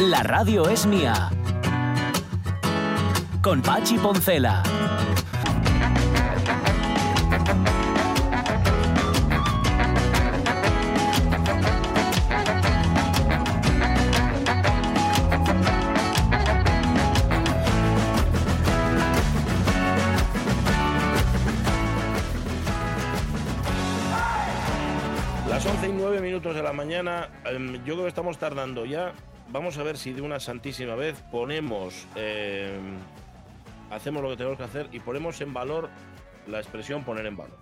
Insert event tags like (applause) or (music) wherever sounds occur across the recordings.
La radio es mía. Con Pachi Poncela. Las 11 y 9 minutos de la mañana, em, yo creo que estamos tardando ya. Vamos a ver si de una santísima vez ponemos, em, hacemos lo que tenemos que hacer y ponemos en valor la expresión poner en valor.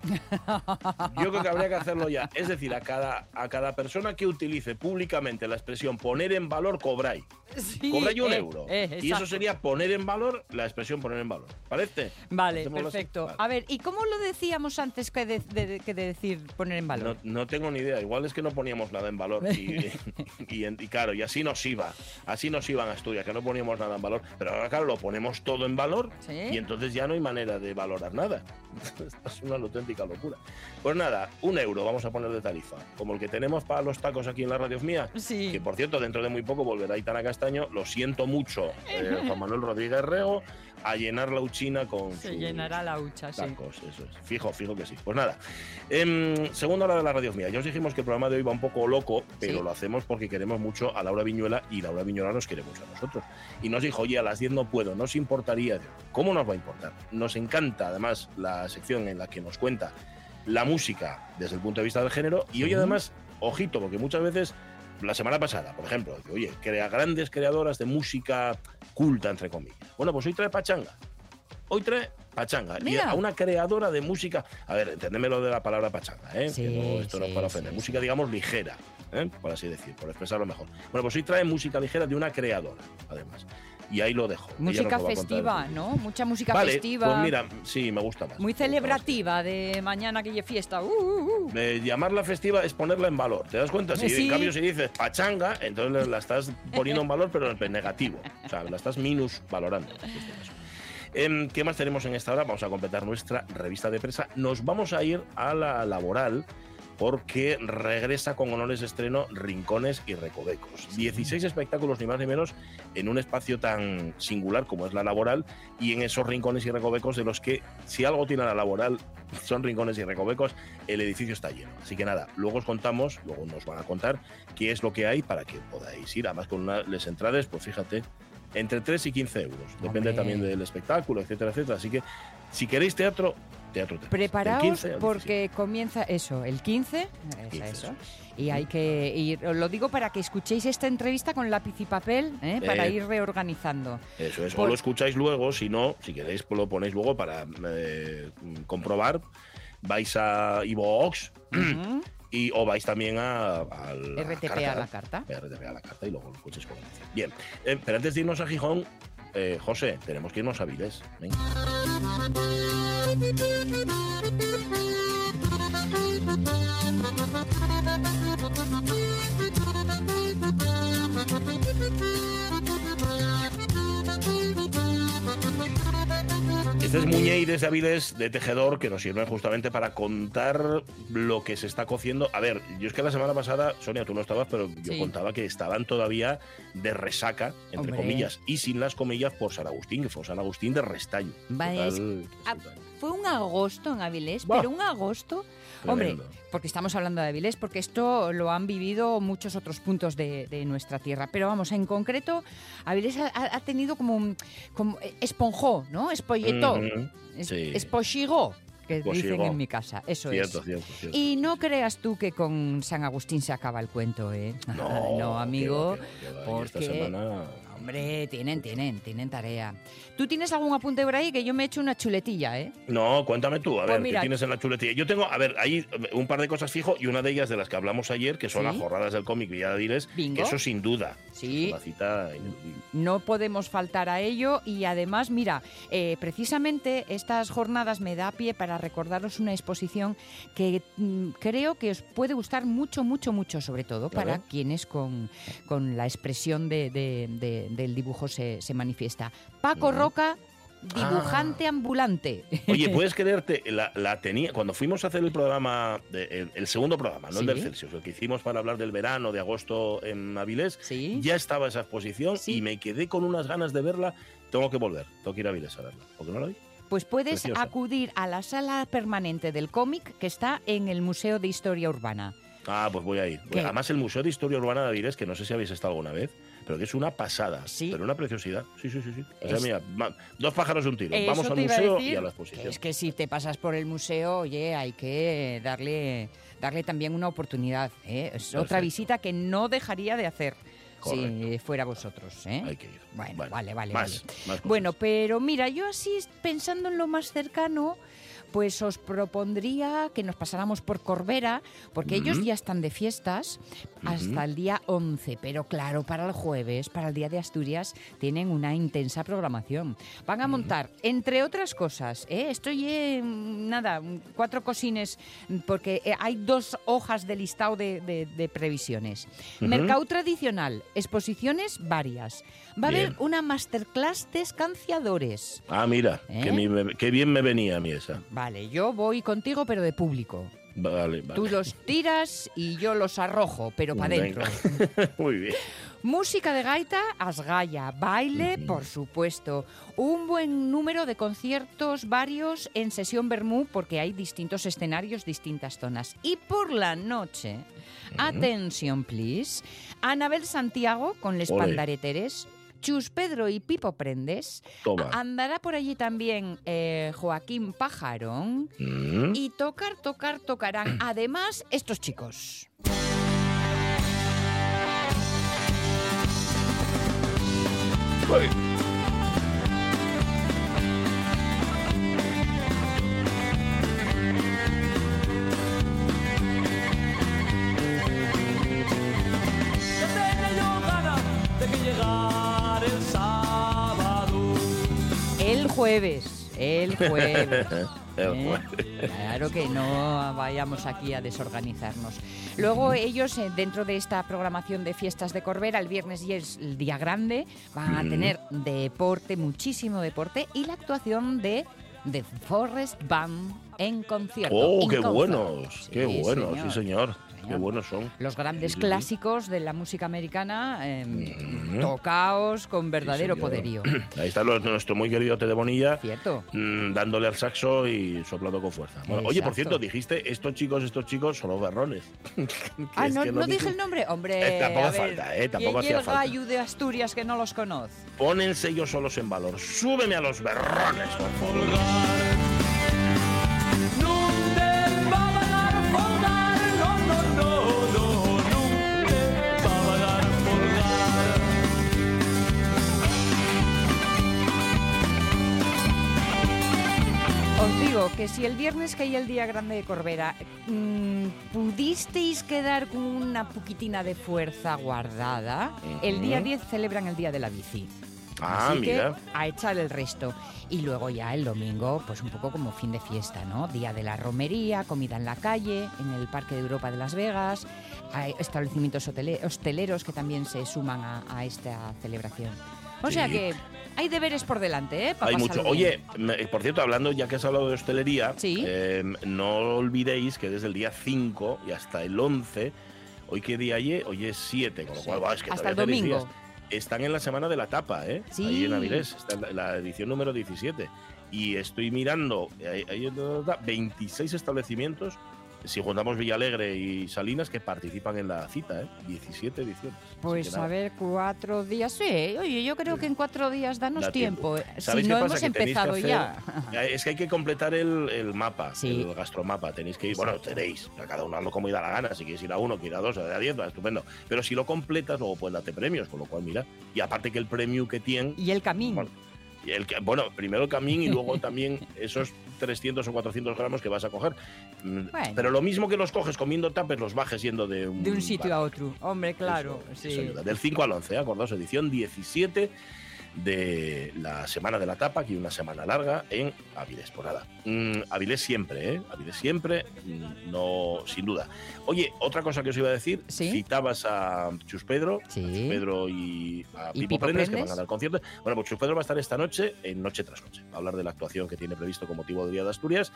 Yo creo que habría que hacerlo ya. Es decir, a cada, a cada persona que utilice públicamente la expresión poner en valor, cobráis. Sí, Cobráis un eh, euro. eh, y eso sería poner en valor la expresión poner en valor. ¿Parece? Vale, perfecto. Vale. A ver, ¿y cómo lo decíamos antes que de, de- que de decir poner en No, valor? no tengo ni idea. Igual es que no poníamos nada en valor. Y, (laughs) y, claro, y así nos iba. Así nos iban a Asturias, que no poníamos nada en valor. Pero ahora, claro, lo ponemos todo en valor. Sí. Y entonces ya no hay manera de valorar nada. (laughs) Esto es una auténtica locura. Pues nada, un euro vamos a poner de tarifa. Como el que tenemos para los tacos aquí en la radio mía. Sí. Que por cierto, dentro de muy poco volverá Itana Castaño. Lo siento mucho, eh, (laughs) Juan Manuel Rodríguez Rego, a llenar la uchina con Se sus llenará la hucha, sí. tacos. Eso es. Fijo, fijo que sí. Pues nada. Em, segunda hora de la radio mía. Ya os dijimos que el programa de hoy va un poco loco, pero Sí. lo hacemos porque queremos mucho a Laura Viñuela y Laura Viñuela nos quiere mucho a nosotros. Y nos dijo, oye, a las 10 no puedo, no os importaría. ¿Cómo nos va a importar? Nos encanta además la sección en la que nos cuenta la música desde el punto de vista del género y hoy Sí. además, ojito, porque muchas veces, la semana pasada, por ejemplo, oye, crea grandes creadoras de música culta, entre comillas. Bueno, pues hoy trae pachanga. Hoy trae pachanga. Y Mira. a una creadora de música, a ver, entendedme lo de la palabra pachanga, ¿eh? Sí, que no, esto no es para ofender. sí, música, digamos, ligera, ¿eh? por así decir, por expresarlo mejor. Bueno, pues hoy trae música ligera de una creadora, además. Y ahí lo dejo. Música festiva, ¿no? Mucha música Vale, festiva. pues mira, sí, me gusta más. muy más. celebrativa de mañana que hay fiesta. Uh, uh, uh. Eh, llamarla festiva es ponerla en valor. ¿Te das cuenta? Si Sí. en cambio si dices pachanga, entonces la estás poniendo en valor, pero en negativo. O sea, la estás minus valorando. en este caso. Em, ¿Qué más tenemos en esta hora? Vamos a completar nuestra revista de prensa. Nos vamos a ir a la laboral porque regresa con honores de estreno Rincones y Recovecos. 16 espectáculos, ni más ni menos, en un espacio tan singular como es la laboral y en esos rincones y recovecos de los que, si algo tiene la laboral, son rincones y recovecos, el edificio está lleno. Así que nada, luego os contamos, luego nos van a contar qué es lo que hay para que podáis ir. Además, con unas entradas, pues fíjate, entre 3 y 15 euros. Depende Hombre. también del espectáculo, etcétera, etcétera. Así que, si queréis teatro, teatro tenéis. Preparaos 15 al porque comienza eso, el 15, es 15, eso. eso Y hay que ir, os lo digo para que escuchéis esta entrevista con lápiz y papel, ¿eh? para Eh. ir reorganizando. Eso es, o lo escucháis luego, si no, si queréis, lo ponéis luego para eh, comprobar. Vais a iVoox Ujú. Y, o vais también a, a la RTP carta. a la carta. RTP a la carta y luego lo escucháis con. Bien, eh, pero antes de irnos a Gijón, eh, José, tenemos que irnos a Viles. Venga. Este es Muñey desde Avilés de Tejedor que nos sirve justamente para contar lo que se está cociendo. A ver, yo es que la semana pasada, Sonia, tú no estabas, pero yo Sí. contaba que estaban todavía de resaca, entre Hombre. comillas, y sin las comillas por San Agustín, que fue San Agustín de Restaño. Vale, Total, ah, total. Fue un agosto en Avilés, Buah. pero un agosto, hombre, Tremendo. porque estamos hablando de Avilés, porque esto lo han vivido muchos otros puntos de, de nuestra tierra. Pero vamos, en concreto, Avilés ha, ha- tenido como, un- como esponjó, ¿no? Espolletó, Ujú, es- sí. espochigó, que dicen Espochigó. en mi casa. Eso Cierto, es. cierto, cierto. Y no creas tú que con San Agustín se acaba el cuento, ¿eh? no, (laughs) amigo. va, qué va. Y esta porque- semana... Hombre, tienen, tienen, tienen tarea. ¿Tú tienes algún apunte por ahí? Que yo me he hecho una chuletilla, ¿eh? No, cuéntame tú, a Pues ver, mira- ¿qué tienes en la chuletilla? Yo tengo, a ver, hay un par de cosas fijo y una de ellas de las que hablamos ayer, que son Sí. las jornadas del cómic Villa de Diles, Bingo. que eso sin duda. Sí. Es una cita. No podemos faltar a ello y además, mira, eh, precisamente estas jornadas me da pie para recordaros una exposición que mm, creo que os puede gustar mucho, mucho, mucho, sobre todo para quienes con, con la expresión de- de- de- del dibujo se, se manifiesta. Paco. Roca dibujante ambulante. Oye, (laughs) ¿puedes creerte? La, la tenía. Cuando fuimos a hacer el programa, de- el, el segundo programa, no el del Celsius, el que hicimos para hablar del verano de agosto en Avilés, Sí. ya estaba esa exposición Sí. y me quedé con unas ganas de verla. Tengo que volver, tengo que ir a Avilés a verla. ¿Por qué no la vi? Pues puedes Preciosa. acudir a la sala permanente del cómic que está en el Museo de Historia Urbana. Ah, pues voy a ir. ¿Qué? Además, el Museo de Historia Urbana de Avilés, que no sé si habéis estado alguna vez, pero que es una pasada. Sí. Pero una preciosidad. Sí, sí, sí. sí. O sea, Es- mira, dos pájaros de un tiro. Eso Vamos al a museo y a la exposición. es que si te pasas por el museo, oye, hay que darle, darle también una oportunidad. ¿eh? Es otra visita que no dejaría de hacer si fuera vosotros. ¿eh? Hay que ir. Bueno, vale, vale, Más, vale. más Bueno, pero mira, yo así pensando en lo más cercano, pues os propondría que nos pasáramos por Corbera, porque ellos ya están de fiestas hasta el día 11, pero claro, para el jueves, para el Día de Asturias, tienen una intensa programación. Van a montar, entre otras cosas, ¿eh? estoy en, nada, cuatro cosines, porque eh, hay dos hojas de listado de, de- de previsiones. Mercado tradicional, exposiciones varias. Va a haber una masterclass de escanciadores. Ah, mira, ¿Eh? qué bien me venía a mí esa. Vale, yo voy contigo, pero de público. Vale, vale. Tú los tiras y yo los arrojo, pero para adentro. (laughs) Muy bien. Música de gaita, asgaya, baile, por supuesto. Un buen número de conciertos varios en sesión Bermú, porque hay distintos escenarios, distintas zonas. Y por la noche, atención please, Anabel Santiago con Les. Pandareteres, Chus Pedro y Pipo Prendes, Toma. andará por allí también eh, Joaquín Pajarón, Mm. y tocar, tocar, tocarán (clears throat) además estos chicos. Jueves, el (laughs) jueves. ¿eh? Claro que no vayamos aquí a desorganizarnos. Luego ellos, eh, dentro de esta programación de fiestas de Corbera, el viernes y es el día grande, van a tener deporte, muchísimo deporte, y la actuación de The Forest Band en concierto. Oh, qué concert. buenos, qué Sí, buenos, señor. sí señor. Qué buenos son. Los grandes Sí, sí, sí. clásicos de la música americana, eh, Mm. tocaos con verdadero poderío. (clears throat) Ahí está lo- nuestro muy querido Te de Bonilla. ¿Cierto? mm, dándole al saxo y soplando con fuerza. Bueno, oye, por cierto, dijiste, estos chicos, estos chicos son los berrones. (laughs) Ah, no, no dije el nombre. Hombre, Eh, tampoco a ver, falta, eh, tampoco ¿quién hacía y el falta. de Asturias que no los conoce? Pónense ellos solos en valor. Súbeme a los berrones, por favor. Que si el viernes caía el día grande de Corbera, mm, pudisteis quedar con una poquitina de fuerza guardada, el día Ujú. 10 celebran el Día de la Bici. Ah, Así mira. que a echar el resto. Y luego ya el domingo, pues un poco como fin de fiesta, ¿no? Día de la romería, comida en la calle, en el Parque de Europa de Las Vegas, hay establecimientos hosteleros que también se suman a, a esta celebración. O sea que hay deberes por delante, ¿eh? Hay mucho. Oye, por cierto, hablando, ya que has hablado de hostelería, Sí. eh, no olvidéis que desde el día 5 y hasta el 11, hoy qué día hay, hoy es 7, con lo Sí. cual, va, es que Hasta el domingo. días. Están en la semana de la tapa, ¿eh? Sí. Ahí en Avilés, está en la, la edición número 17. Y estoy mirando, hay, hay 26 establecimientos, si juntamos Villalegre y Salinas, que participan en la cita, ¿eh? 17 ediciones. Pues a ver, cuatro días. Sí, oye, yo creo que en cuatro días danos Da tiempo. tiempo. eh, ¿Sabéis Si no hemos Que tenéis que empezado hacer- ya. Es que hay que completar el, el mapa, Sí. el gastromapa. Tenéis que ir, bueno, tenéis, a cada uno hazlo como da la gana. Si quieres ir a uno, que ir a dos, a a diez, va, estupendo. Pero si lo completas, luego puedes darte premios, con lo cual, mira. Y aparte que el premio que tienen, Y el camino. Bueno, y el, que- bueno, primero el camín y luego también esos 300 o 400 gramos que vas a coger. Mm, Bueno. Pero lo mismo que los coges comiendo tapes, los bajes yendo de un, de un sitio bar. a otro. Hombre, claro. Eso- sí. eso ayuda. Del 5 al 11, ¿eh? acordaos, edición 17 de la Semana de la Tapa, aquí una semana larga en Avilés. Por nada, mm, Avilés siempre, ¿eh? Avilés siempre, mm, no, sin duda. Oye, otra cosa que os iba a decir, Sí. citabas a Chus Pedro, Sí. a Chus Pedro y a ¿Y Pipo, Prendes, que van a dar concierto. Bueno, pues Chus Pedro va a estar esta noche en Noche tras Noche, a hablar de la actuación que tiene previsto con motivo del Día de Asturias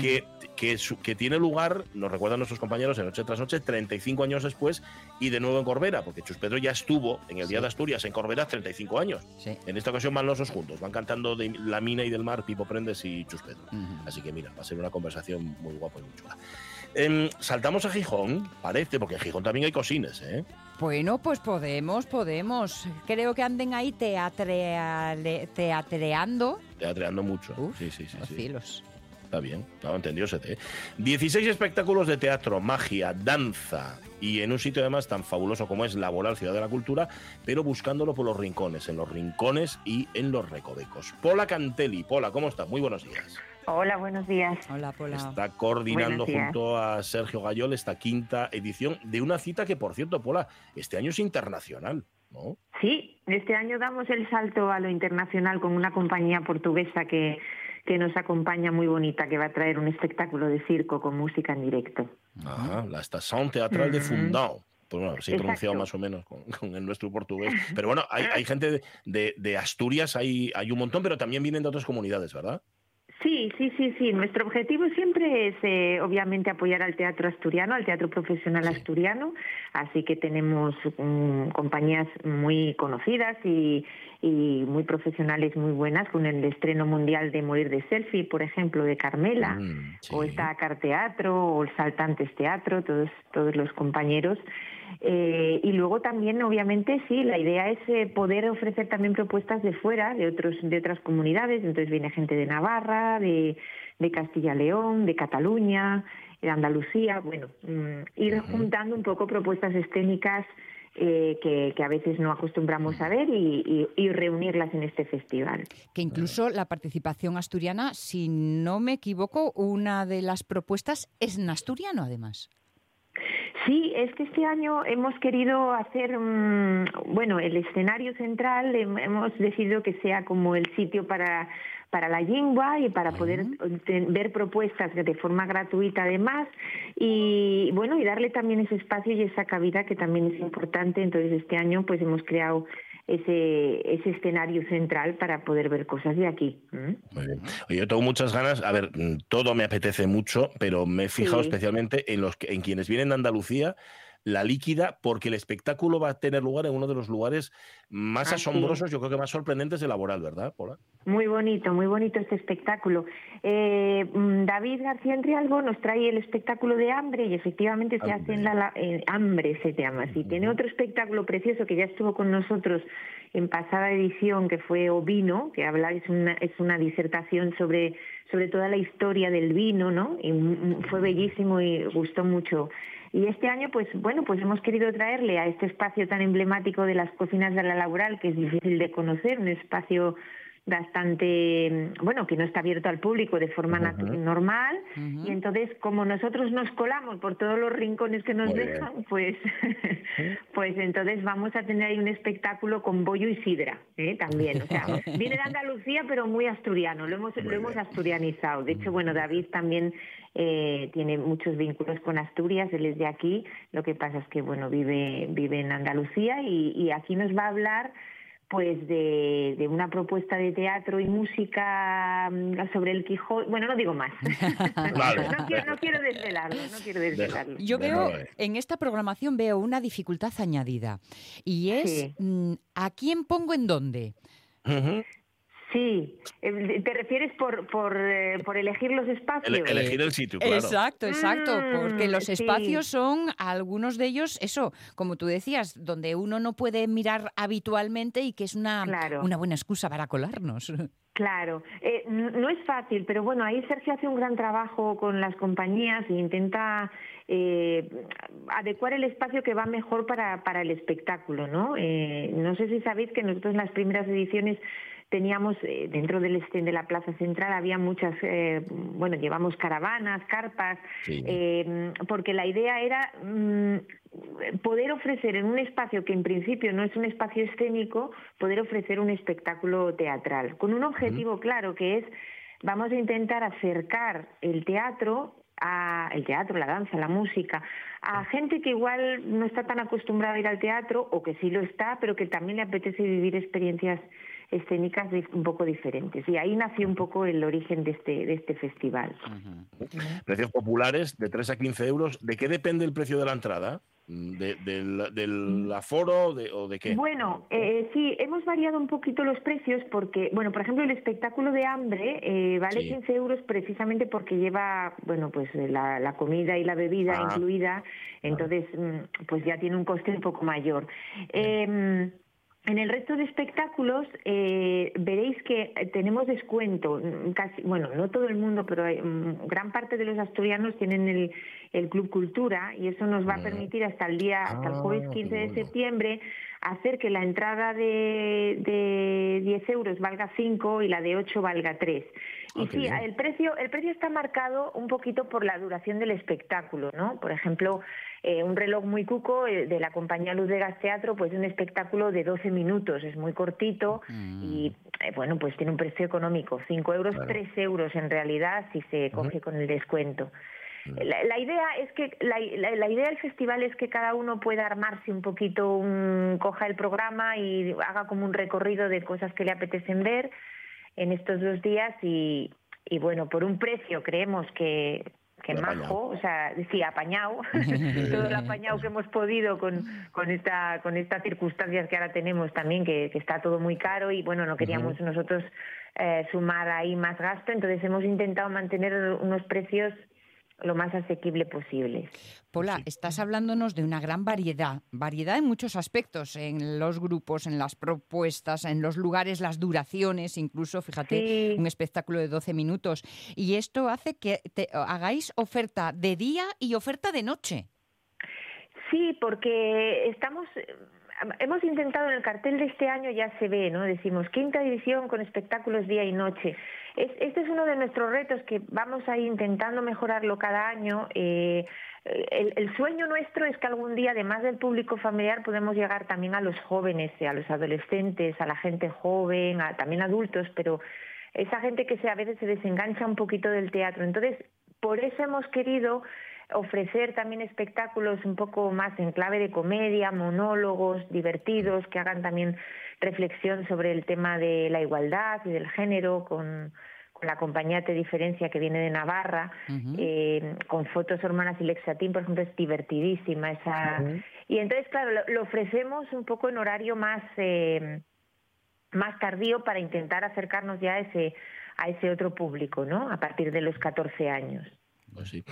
que, que, su- que tiene lugar, nos recuerdan nuestros compañeros, en Noche tras Noche, 35 años después y de nuevo en Corbera, porque Chus Pedro ya estuvo en el Día Sí. de Asturias en Corbera 35 años. Sí. En esta ocasión van los dos juntos, van cantando de La Mina y del Mar, Pipo Prendes y Chus Pedro. Ujú. Así que mira, va a ser una conversación muy guapa y muy chula. Em, saltamos a Gijón, parece, porque en Gijón también hay cosines, ¿eh? Bueno, pues podemos, podemos. Creo que anden ahí teatreale- teatreando. Teatreando mucho. Uf, sí, sí, sí. los sí. cielos. Está bien, no, entendió ese 16 espectáculos de teatro, magia, danza y en un sitio además tan fabuloso como es Laboral Ciudad de la Cultura, pero buscándolo por los rincones, en los rincones y en los recovecos. Pola Cantelli, Pola, ¿cómo estás? Muy buenos días. Hola, buenos días. Hola, Pola. Está coordinando junto a Sergio Gayol esta quinta edición de una cita que, por cierto, Pola, este año es internacional, ¿no? Sí, este año damos el salto a lo internacional con una compañía portuguesa que, que nos acompaña muy bonita, que va a traer un espectáculo de circo con música en directo. Ajá, la Estación Teatral de. Fundao. Pues bueno, sí he pronunciado más o menos con, con el nuestro portugués. Pero bueno, hay, hay gente de, de- de Asturias, hay, hay un montón, pero también vienen de otras comunidades, ¿verdad? Sí, sí, sí, sí. Nuestro objetivo siempre es, eh, obviamente, apoyar al teatro asturiano, al teatro profesional Sí. asturiano. Así que tenemos mm, compañías muy conocidas y, y muy profesionales, muy buenas, con el estreno mundial de Morir de Selfie, por ejemplo, de Carmela. Mm, sí. o está Car Teatro o el Saltantes Teatro, todos, todos los compañeros. Eh, y luego también, obviamente, sí, la idea es eh, poder ofrecer también propuestas de fuera, de otros, de otras comunidades. Entonces viene gente de Navarra, de, de Castilla-León, de Cataluña, de Andalucía. Bueno, mm, ir juntando un poco propuestas escénicas eh, que, que a veces no acostumbramos a ver y, y- y reunirlas en este festival. Que incluso la participación asturiana, si no me equivoco, una de las propuestas es en asturiano, además. Sí, es que este año hemos querido hacer, mm, bueno, el escenario central, hem- hemos decidido que sea como el sitio para, para la lengua y para poder ver propuestas de forma gratuita además y bueno, y darle también ese espacio y esa cabida que también es importante. Entonces este año pues hemos creado ese, ese escenario central para poder ver cosas de aquí. ¿m? Muy bien. Yo tengo muchas ganas, a ver, mm, todo me apetece mucho, pero me he fijado Sí. especialmente en, los, en quienes vienen de Andalucía, la líquida, porque el espectáculo va a tener lugar en uno de los lugares más asombrosos, yo creo que más sorprendentes de Laboral, ¿verdad, Pola? Muy bonito, muy bonito este espectáculo. Eh, mm, David García Enrialbo nos trae el espectáculo de Hambre y efectivamente se hace en la, la- en Hambre se llama así. Tiene otro espectáculo precioso que ya estuvo con nosotros en pasada edición que fue Ovino, que habla es una es una disertación sobre sobre toda la historia del vino, ¿no? Y mm, fue bellísimo y gustó mucho. Y este año, pues bueno, pues hemos querido traerle a este espacio tan emblemático de las cocinas de la laboral, que es difícil de conocer, un espacio bastante, mm, bueno, que no está abierto al público de forma normal. Y entonces, como nosotros nos colamos por todos los rincones que nos Muy bien. dejan, pues, (laughs) pues entonces vamos a tener ahí un espectáculo con bollo y sidra, ¿eh? también. O sea, (laughs) viene de Andalucía, pero muy asturiano, lo hemos, Muy lo hemos asturianizado. De hecho, bueno, David también eh, tiene muchos vínculos con Asturias, él es de aquí, lo que pasa es que, bueno, vive, vive en Andalucía y, y aquí nos va a hablar pues de, de una propuesta de teatro y música mm, sobre el Quijote. Bueno, no digo más. (laughs) (laughs) Vale. no, quiero, no quiero desvelarlo, no quiero desvelarlo. Yo veo, en esta programación veo una dificultad añadida y es Sí. mm, ¿a quién pongo en dónde? Sí, eh, te refieres por, por, eh, por elegir los espacios. Ele- elegir el sitio, claro. Exacto, exacto, porque Mm, los sí. espacios son algunos de ellos, eso, como tú decías, donde uno no puede mirar habitualmente y que es una, Claro. una buena excusa para colarnos. (laughs) Claro, eh, no es fácil, pero bueno, ahí Sergio hace un gran trabajo con las compañías e intenta eh, adecuar el espacio que va mejor para, para el espectáculo, ¿no? Eh, no sé si sabéis que nosotros en las primeras ediciones teníamos eh, dentro del estén de la plaza central había muchas, eh, bueno, llevamos caravanas, carpas, Sí. eh, porque la idea era mm, poder ofrecer en un espacio que en principio no es un espacio escénico, poder ofrecer un espectáculo teatral, con un objetivo claro que es vamos a intentar acercar el teatro a el teatro, la danza, la música, a gente que igual no está tan acostumbrada a ir al teatro o que sí lo está, pero que también le apetece vivir experiencias escénicas un poco diferentes. Y ahí nació un poco el origen de este, de este festival. Precios populares de 3 a 15 euros. ¿De qué depende el precio de la entrada? ¿De- del, del aforo de- o de qué? Bueno, eh, sí, hemos variado un poquito los precios porque, bueno, por ejemplo, el espectáculo de hambre eh, vale Sí. 15 euros precisamente porque lleva, bueno, pues eh, la, la comida y la bebida Ah. incluida, entonces, mm, pues ya tiene un coste un poco mayor. Eh, en el resto de espectáculos eh, veréis que eh, tenemos descuento. mm, Casi, bueno, no todo el mundo, pero hay, mm, gran parte de los asturianos tienen el, el Club Cultura y eso nos va a Mm. permitir hasta el día, hasta el jueves Ah, 15 qué de bueno. septiembre hacer que la entrada de, de 10 euros valga 5 y la de 8 valga 3. Ah, Y sí, bien. el precio, el precio está marcado un poquito por la duración del espectáculo, ¿no? Por ejemplo, eh, un reloj muy cuco eh, de la compañía Luz Vegas Teatro, pues un espectáculo de 12 minutos, es muy cortito y, eh, bueno, pues tiene un precio económico, 5 euros, Claro. 3 euros en realidad si se coge con el descuento. La, la idea es que la, la- la idea del festival es que cada uno pueda armarse un poquito, un- coja el programa y haga como un recorrido de cosas que le apetecen ver en estos dos días y, y bueno, por un precio creemos que, que majo, o sea, sí, apañado, (laughs) todo el apañado que hemos podido con, con esta con estas circunstancias que ahora tenemos también, que, que está todo muy caro y bueno, no queríamos nosotros eh, sumar ahí más gasto, entonces hemos intentado mantener unos precios lo más asequible posible. Pola, estás hablándonos de una gran variedad, variedad en muchos aspectos, en los grupos, en las propuestas, en los lugares, las duraciones, incluso, fíjate, Sí. un espectáculo de 12 minutos. Y esto hace que te- hagáis oferta de día y oferta de noche. Sí, porque estamos, eh, hemos intentado en el cartel de este año ya se ve, ¿no? Decimos quinta edición con espectáculos día y noche. Es- este es uno de nuestros retos que vamos ahí intentando mejorarlo cada año. Eh, el, el sueño nuestro es que algún día, además del público familiar, podemos llegar también a los jóvenes, a los adolescentes, a la gente joven, a, también adultos, pero esa gente que se, a veces se desengancha un poquito del teatro. Entonces, por eso hemos querido ofrecer también espectáculos un poco más en clave de comedia, monólogos divertidos, que hagan también reflexión sobre el tema de la igualdad y del género, con, con la compañía Te Diferencia que viene de Navarra, eh, con fotos hermanas y Lexatín, por ejemplo, es divertidísima esa. Y entonces, claro, lo, lo ofrecemos un poco en horario más eh, más tardío para intentar acercarnos ya a ese a ese otro público, ¿no? A partir de los 14 años. Pues sí.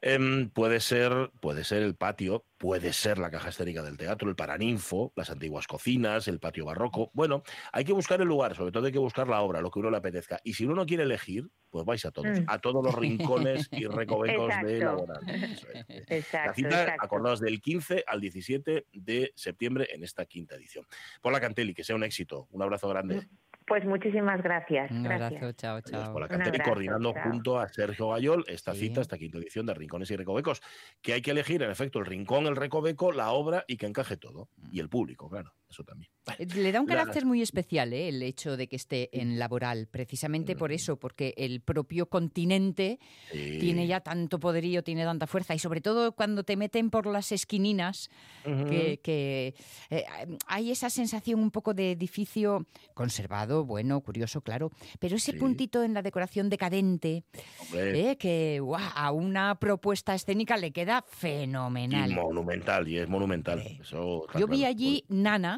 Em, puede ser, puede ser el patio, puede ser la caja escénica del teatro, el paraninfo, las antiguas cocinas, el patio barroco. Bueno, hay que buscar el lugar, sobre todo hay que buscar la obra, lo que uno le apetezca. Y si uno no quiere elegir, pues vais a todos, Mm. a todos los rincones y (laughs) recovecos de. Laboral. Eso es. (laughs) Exacto, La cita, exacto. acordaos, del 15 al 17 de septiembre en esta quinta edición. Paula Cantelli, que sea un éxito. Un abrazo grande. Pues muchísimas gracias. Un gracias. abrazo, chao, Adiós, chao. Paula Un Cantelli, abrazo, coordinando chao. junto a Sergio Gayol esta Sí. cita, esta quinta edición de Rincones y Recovecos. Que hay que elegir, en efecto, el rincón, el recoveco, la obra y que encaje todo. Y el público, claro, eso también. Eh, Le da un La- carácter muy especial ¿eh? el hecho de que esté en laboral, precisamente por eso, porque el propio continente tiene ya tanto poderío, tiene tanta fuerza y sobre todo cuando te meten por las esquininas, que, que, eh, hay esa sensación un poco de edificio conservado, bueno, curioso, claro, pero ese Sí. puntito en la decoración decadente, eh, que a una propuesta escénica le queda y fenomenal. monumental, y es monumental. Eso Yo vi allí Nana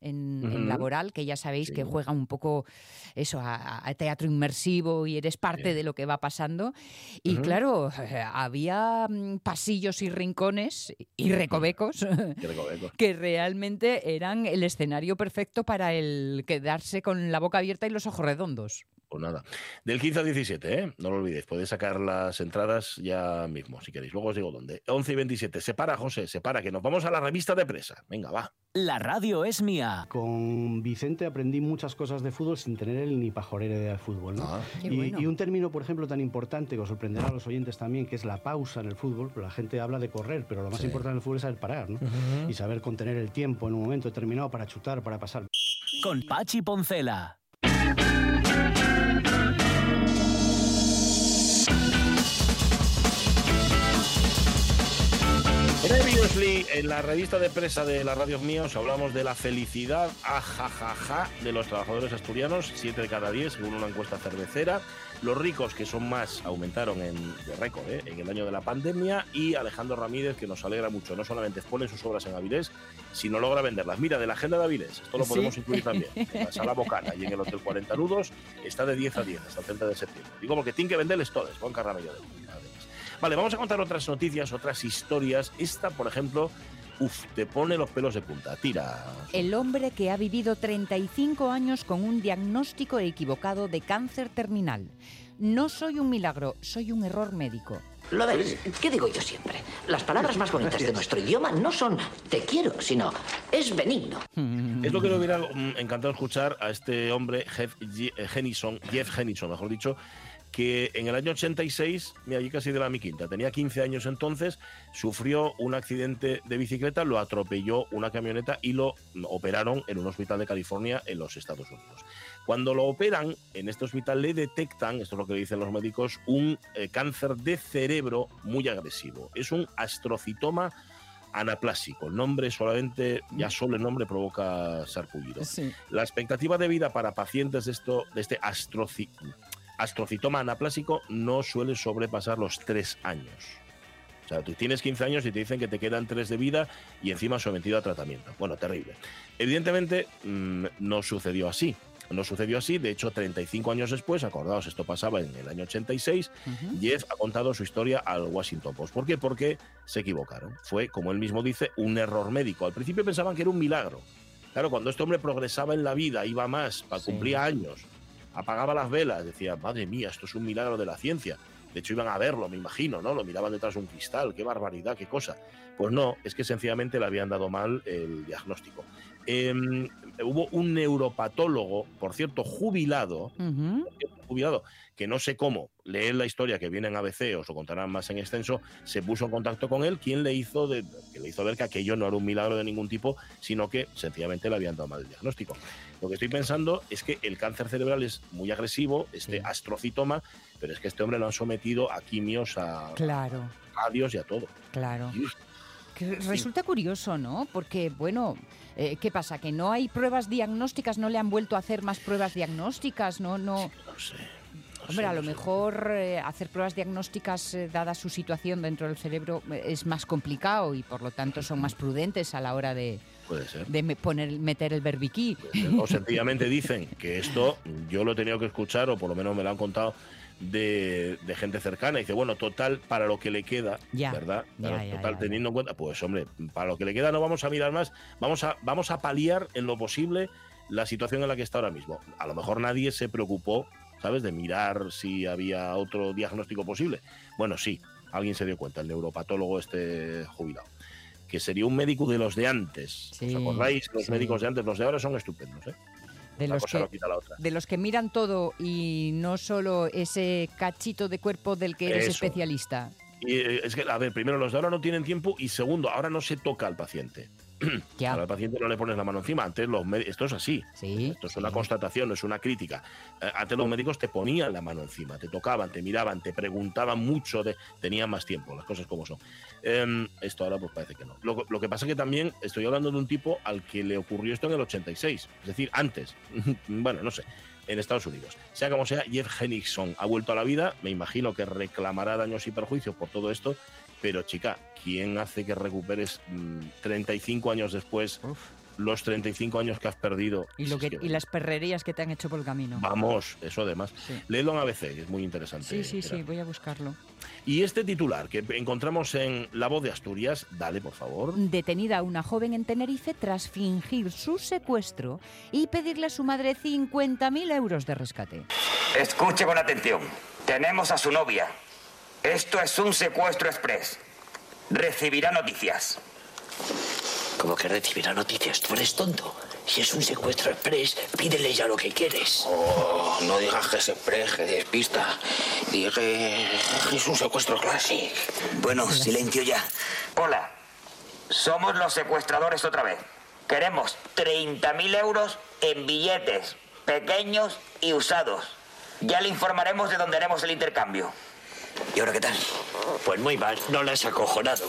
en. Laboral, que ya sabéis que juega un poco eso a, a teatro inmersivo y eres parte Sí. de lo que va pasando. Y claro, había mm, pasillos y rincones y recovecos (laughs) que realmente eran el escenario perfecto para el quedarse con la boca abierta y los ojos redondos. Pues nada. Del 15 al 17, ¿eh? No lo olvidéis. Podéis sacar las entradas ya mismo, si queréis. Luego os digo dónde. 11 y 27. Se para, José, se para, que nos vamos a la revista de presa. Venga, va. La radio es mía. Con Vicente aprendí muchas cosas de fútbol sin tener él ni pajorera idea de fútbol. ¿no? Ah. Y, bueno. y un término, por ejemplo, tan importante que os sorprenderá a los oyentes también, que es la pausa en el fútbol. La gente habla de correr, pero lo más Sí. importante en el fútbol es saber parar ¿no? y saber contener el tiempo en un momento determinado para chutar, para pasar. Con Pachi Poncela. Previously, en la revista de presa de la radio mía os hablamos de la felicidad ajajaja de los trabajadores asturianos, 7 de cada 10 según una encuesta cervecera. Los ricos, que son más, aumentaron en, de récord ¿eh? en el año de la pandemia. Y Alejandro Ramírez, que nos alegra mucho, no solamente expone sus obras en Avilés, sino logra venderlas. Mira, de la agenda de Avilés, esto lo Sí. podemos incluir también. (laughs) En la sala Bocana y en el Hotel 40 Nudos está de 10 a 10 hasta el 30 de septiembre. Digo porque tienen que venderles todas, Juan Carramello. Vale, vamos a contar otras noticias, otras historias. Esta, por ejemplo, uf, te pone los pelos de punta. Tira. El hombre que ha vivido 35 años con un diagnóstico equivocado de cáncer terminal. No soy un milagro, soy un error médico. Lo ves, ¿qué digo yo siempre? Las palabras más bonitas de nuestro idioma no son te quiero, sino es benigno. (laughs) Es lo que le hubiera mm, encantado escuchar a este hombre, Jeff Ye- eh, Henison, Jeff Henison, mejor dicho, que en el año 86, mira, allí casi de la mi quinta, tenía 15 años entonces, sufrió un accidente de bicicleta, lo atropelló una camioneta y lo operaron en un hospital de California en los Estados Unidos. Cuando lo operan, en este hospital le detectan, esto es lo que dicen los médicos, un eh, cáncer de cerebro muy agresivo. Es un astrocitoma anaplásico. El nombre solamente, ya solo el nombre provoca sarpullido. Sí. La expectativa de vida para pacientes de, esto, de este astroci- astrocitoma anaplásico no suele sobrepasar los tres años. O sea, tú tienes 15 años y te dicen que te quedan tres de vida y encima sometido a tratamiento. Bueno, terrible. Evidentemente, mm, no sucedió así. No sucedió así. De hecho, 35 años después, acordaos, esto pasaba en el año 86, Ujú. Jeff ha contado su historia al Washington Post. ¿Por qué? Porque se equivocaron. Fue, como él mismo dice, un error médico. Al principio pensaban que era un milagro. Claro, cuando este hombre progresaba en la vida, iba más, Sí. cumplía años, apagaba las velas, decía, madre mía, esto es un milagro de la ciencia. De hecho, iban a verlo, me imagino, ¿no? Lo miraban detrás de un cristal, qué barbaridad, qué cosa. Pues no, es que sencillamente le habían dado mal el diagnóstico. Em, hubo un neuropatólogo, por cierto, jubilado, Ujú. jubilado, que no sé cómo, leer la historia que viene en ABC, os lo contarán más en extenso, se puso en contacto con él, quien le hizo, de, que le hizo ver que aquello no era un milagro de ningún tipo, sino que sencillamente le habían dado mal el diagnóstico. Lo que estoy pensando es que el cáncer cerebral es muy agresivo, este Sí. astrocitoma, pero es que este hombre lo han sometido a quimios, a Claro, radios y a todo. claro. Y, resulta curioso, ¿no? Porque, bueno, eh, ¿qué pasa? ¿Que no hay pruebas diagnósticas? ¿No le han vuelto a hacer más pruebas diagnósticas? No, no. No sé. no Hombre, sé, a no lo sé. mejor eh, hacer pruebas diagnósticas, eh, dada su situación dentro del cerebro, es más complicado y por lo tanto son más prudentes a la hora de, Puede ser. de me- poner, meter el verbiquí. O (laughs) sencillamente dicen que esto yo lo he tenido que escuchar, o por lo menos me lo han contado, de, de gente cercana. Y dice, bueno, total, para lo que le queda, Ya, ¿verdad? ya, Claro, ya, total, teniendo en cuenta, pues hombre, para lo que le queda no vamos a mirar más, vamos a, vamos a paliar en lo posible la situación en la que está ahora mismo. A lo mejor nadie se preocupó, ¿sabes?, de mirar si había otro diagnóstico posible. Bueno, sí, alguien se dio cuenta, el neuropatólogo este jubilado. Que sería un médico de los de antes. Sí, ¿Os acordáis? Los sí. médicos de antes, los de ahora son estupendos, ¿eh? De los, que, de los que miran todo y no solo ese cachito de cuerpo del que eres Eso. especialista. Y eh, es que, a ver, primero, los de ahora no tienen tiempo y segundo, ahora no se toca al paciente. (clears throat) Ya. Al paciente no le pones la mano encima. Antes los esto es así. Sí. Esto es una sí. constatación, no es una crítica. Eh, Antes los médicos te ponían la mano encima, te tocaban, te miraban, te preguntaban mucho, de, tenían más tiempo, las cosas como son. Em, esto ahora pues parece que no. Lo, lo que pasa es que también estoy hablando de un tipo al que le ocurrió esto en el 86, es decir, antes. (laughs) bueno, no sé, en Estados Unidos. Sea como sea, Jeff Henningson ha vuelto a la vida, me imagino que reclamará daños y perjuicios por todo esto, pero chica, ¿quién hace que recuperes mm, 35 años después los 35 años que has perdido. Y, lo Es que, que- y las perrerías que te han hecho por el camino. Vamos, eso además. Sí. Léelo en ABC, que es muy interesante. Sí, sí, sí, voy a buscarlo. Y este titular que encontramos en La Voz de Asturias, dale, por favor. Detenida una joven en Tenerife tras fingir su secuestro y pedirle a su madre 50.000 euros de rescate. Escuche con atención. Tenemos a su novia. Esto es un secuestro express. Recibirá noticias. Como que recibirá noticias, tú eres tonto. Si es un secuestro express, pídele ya lo que quieres. Oh, no digas que es express, que despista. Diga que es un secuestro clásico. Bueno, silencio ya. Hola. Somos los secuestradores otra vez. Queremos 30.000 euros en billetes, pequeños y usados. Ya le informaremos de dónde haremos el intercambio. ¿Y ahora qué tal? Pues muy mal, no la has acojonado.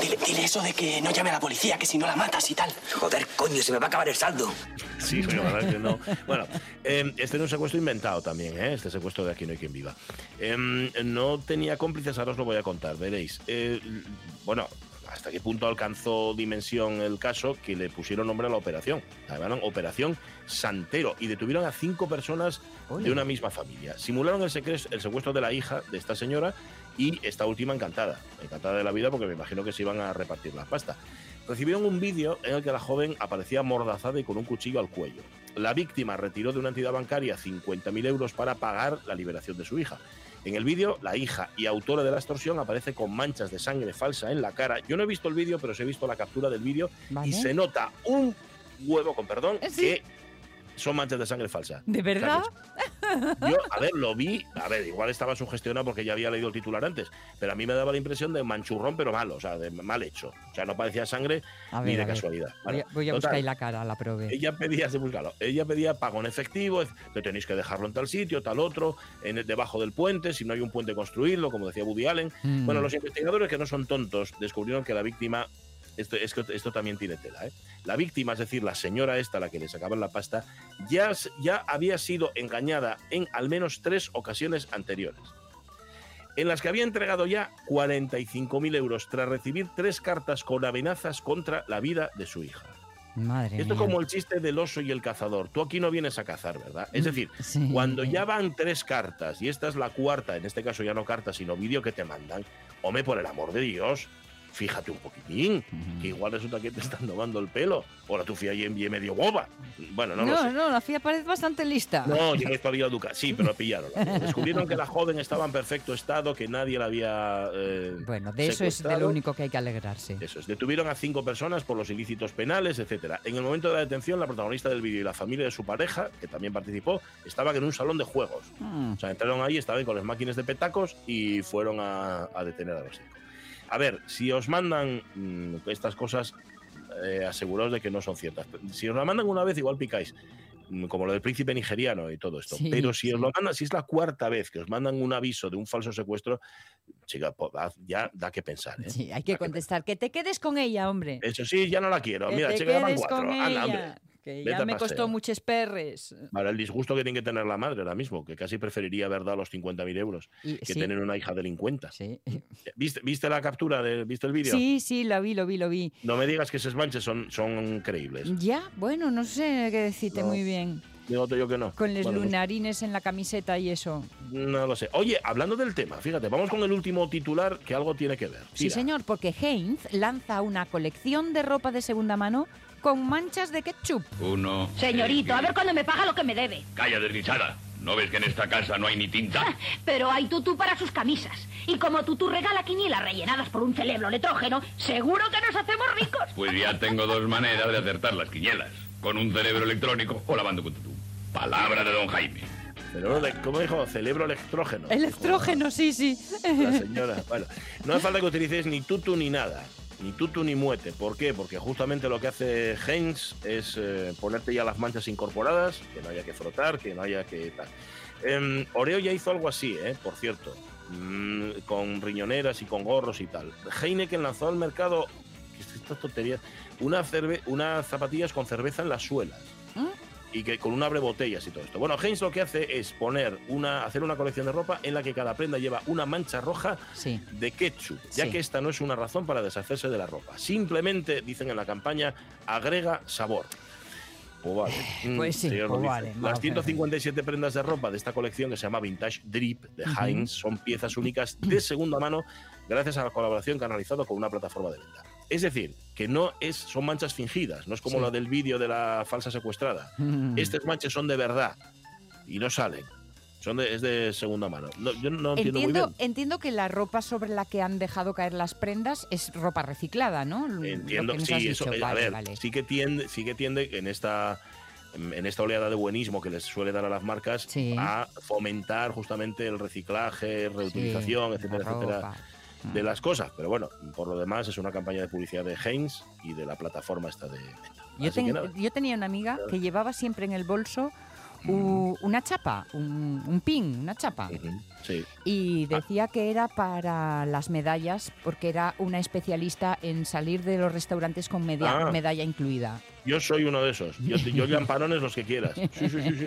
Dile, dile eso de que no llame a la policía, que si no la matas y tal. Joder, coño, se me va a acabar el saldo. Sí, pero la verdad es que no. Bueno, eh, este es un secuestro inventado también, ¿eh? este secuestro de Aquí no hay quien viva. Em, no tenía cómplices, ahora os lo voy a contar, veréis. Eh, bueno, hasta qué punto alcanzó dimensión el caso que le pusieron nombre a la operación. La llamaron Operación Santero y detuvieron a cinco personas de una misma familia. Simularon el, el secuestro de la hija de esta señora y esta última encantada. Encantada de la vida porque me imagino que se iban a repartir la pasta. Recibieron un vídeo en el que la joven aparecía amordazada y con un cuchillo al cuello. La víctima retiró de una entidad bancaria 50.000 euros para pagar la liberación de su hija. En el vídeo, la hija y autora de la extorsión aparece con manchas de sangre falsa en la cara. Yo no he visto el vídeo, pero sí he visto la captura del vídeo Vale. y se nota un huevo, con perdón, Sí. que son manchas de sangre falsa. ¿De verdad? Yo, a ver, lo vi, a ver, igual estaba sugestionado porque ya había leído el titular antes, pero a mí me daba la impresión de manchurrón, pero malo, o sea, de mal hecho. O sea, no parecía sangre ni de casualidad. Voy Bueno, a, voy a total, buscar ahí la cara, la probé. ella pedía, se búscalo, ella pedía pago en efectivo, que tenéis que dejarlo en tal sitio, tal otro, en el- debajo del puente, si no hay un puente construirlo, como decía Woody Allen. Mm. Bueno, los investigadores que no son tontos descubrieron que la víctima, esto, también tiene tela, ¿eh? la víctima, es decir, la señora esta a la que le sacaban la pasta, ya, ya había sido engañada en al menos tres ocasiones anteriores en las que había entregado ya 45.000 euros tras recibir tres cartas con amenazas contra la vida de su hija. Madre Esto es como el chiste del oso y el cazador. Tú aquí no vienes a cazar, ¿verdad? Es decir, Sí. cuando ya van tres cartas y esta es la cuarta, en este caso ya no carta, sino vídeo que te mandan, hombre, por el amor de Dios, fíjate un poquitín, que igual resulta que te están tomando el pelo. O la tu fía y envié medio boba. Bueno, no, No, lo sé. no, la FIA parece bastante lista. No, yo no he espabilado Duca. Sí, pero pillaron. la pillaron. (laughs) Descubrieron que la joven estaba en perfecto estado, que nadie la había. eh, Bueno, de eso es de lo único que hay que alegrarse. Eso es, detuvieron a cinco personas por los ilícitos penales, etcétera. En el momento de la detención, la protagonista del vídeo y la familia de su pareja, que también participó, estaban en un salón de juegos. Mm. O sea, entraron ahí, estaban con las máquinas de petacos y fueron a, a detener a los cinco. A ver, si os mandan mm, estas cosas, eh, aseguraos de que no son ciertas. Si os la mandan una vez, igual picáis. mm, Como lo del príncipe nigeriano y todo esto. Sí, Pero si os lo mandan, si es la cuarta vez que os mandan un aviso de un falso secuestro, chica, da- ya da que pensar. ¿eh? Sí, hay que contestar. Que te quedes con ella, hombre. Eso sí, ya no la quiero. que Mira, te chica, ya van quedes cuatro. con Anda, hombre. Que ya me costó muchos perres. Para el disgusto que tiene que tener la madre ahora mismo, que casi preferiría haber dado los 50.000 euros Y- que sí. tener una hija delincuenta. Sí. ¿Viste, ¿Viste la captura? De, ¿Viste el vídeo? sí, sí, lo vi, lo vi, lo vi. No me digas que esos manches son, son creíbles. Ya, bueno, no sé qué decirte No. muy bien. Digo yo que no. Con los Bueno, pues, lunarines en la camiseta y eso. no lo sé. Oye, hablando del tema, fíjate, vamos con el último titular que algo tiene que ver. Sí, señor, porque Heinz lanza una colección de ropa de segunda mano con manchas de ketchup. Uno. Señorito, a ver cuándo me paga lo que me debe. Calla, desdichada. ¿No ves que en esta casa no hay ni tinta? (laughs) Pero hay tutú para sus camisas. Y como tutú regala quinielas rellenadas por un cerebro letrógeno, seguro que nos hacemos ricos. Pues ya tengo dos maneras de acertar las quinielas. Con un cerebro electrónico o lavando con tutú. Palabra de don Jaime. Cerebro de- ¿Cómo dijo? Cerebro electrógeno. Electrógeno, sí, sí. La señora. Bueno, no hace falta que utilices ni tutu ni nada. Ni tutu ni muete. ¿Por qué? Porque justamente lo que hace Heinz es eh, ponerte ya las manchas incorporadas, que no haya que frotar, que no haya que tal. Em, Oreo ya hizo algo así, ¿eh? por cierto, Mm, con riñoneras y con gorros y tal. Heineken lanzó al mercado, ¿qué es estas tonterías? Una, unas zapatillas con cerveza en las suelas. Y que con un abre botellas y todo esto. Bueno, Heinz lo que hace es poner una, hacer una colección de ropa en la que cada prenda lleva una mancha roja Sí. de ketchup, ya Sí. que esta no es una razón para deshacerse de la ropa. Simplemente, dicen en la campaña, agrega sabor. Pues vale. Mm, Pues sí, pues vale, Las ver. 157 prendas de ropa de esta colección que se llama Vintage Drip de. Heinz son piezas únicas de segunda mano gracias a la colaboración que han realizado con una plataforma de venta. Es decir, que no es, son manchas fingidas, no es como Sí. la del vídeo de la falsa secuestrada. Estas manchas son de verdad y no salen. Son de, es de segunda mano. No, yo no entiendo, muy Entiendo, bien. entiendo que la ropa sobre la que han dejado caer las prendas es ropa reciclada, ¿no? Entiendo, que sí, eso, dicho. eh, a ver, vale. sí que tiende, sí que tiende en esta en esta oleada de buenismo que les suele dar a las marcas Sí. a fomentar justamente el reciclaje, reutilización, Sí, etcétera, etcétera. Mm. De las cosas. Pero bueno, por lo demás es una campaña de publicidad de Heinz y de la plataforma esta de venta. Yo, ten- yo tenía una amiga que llevaba siempre en el bolso u- una chapa, un, un pin, una chapa. Sí. Y decía que era para las medallas, porque era una especialista en salir de los restaurantes con media- Ah. medalla incluida. Yo soy uno de esos. Yo, yo (laughs) llamparones los que quieras. Sí, sí, sí, sí.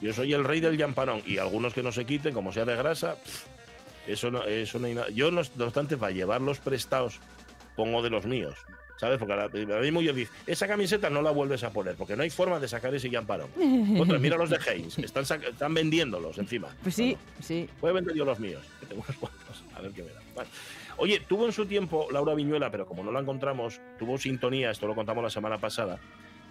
Yo soy el rey del llamparón. Y algunos que no se quiten, como sea de grasa, pff, eso no, eso no hay nada. Yo, no, no obstante, para llevarlos prestados, pongo de los míos. ¿Sabes? Porque ahora mismo yo digo, esa camiseta no la vuelves a poner, porque no hay forma de sacar ese llamparón. (laughs) Otra, mira los de Heinz, están, están vendiéndolos encima. Pues sí, sí. Voy a vender yo los míos, que tengo unos cuantos, a ver qué me. Vale. Oye, tuvo en su tiempo Laura Viñuela, pero como no la encontramos, tuvo sintonía, esto lo contamos la semana pasada,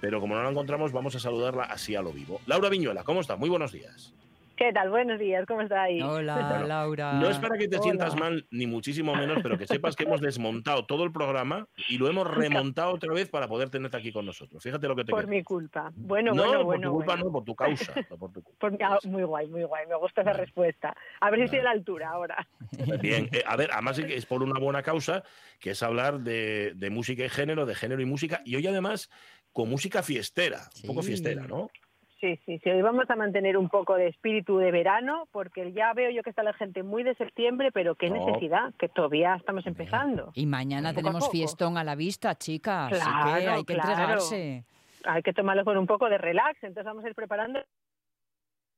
pero como no la encontramos, vamos a saludarla así a lo vivo. Laura Viñuela, ¿cómo está? Muy buenos días. ¿Qué tal? Buenos días, ¿cómo estáis? Hola, Bueno, (laughs) Laura. No es para que te Hola. sientas mal, ni muchísimo menos, pero que sepas que hemos desmontado todo el programa y lo hemos remontado otra vez para poder tenerte aquí con nosotros. Fíjate lo que te Por quiero. mi culpa. Bueno, no, bueno, por bueno. tu culpa bueno. no, por tu causa. no por tu (laughs) culpa. Por mi- ah, muy guay, muy guay. Me gusta esa respuesta. A ver si estoy a la altura ahora. (laughs) Bien, eh, a ver, además es por una buena causa, que es hablar de, de música y género, de género y música, y hoy además con música fiestera, un poco fiestera, ¿no? Sí, sí, sí. Hoy vamos a mantener un poco de espíritu de verano, porque ya veo yo que está la gente muy de septiembre, pero qué No. necesidad, que todavía estamos empezando. Y mañana Poco tenemos fiestón a la vista, chicas. así que Claro, hay que claro. entregarse. Hay que tomarlo con un poco de relax, entonces vamos a ir preparando.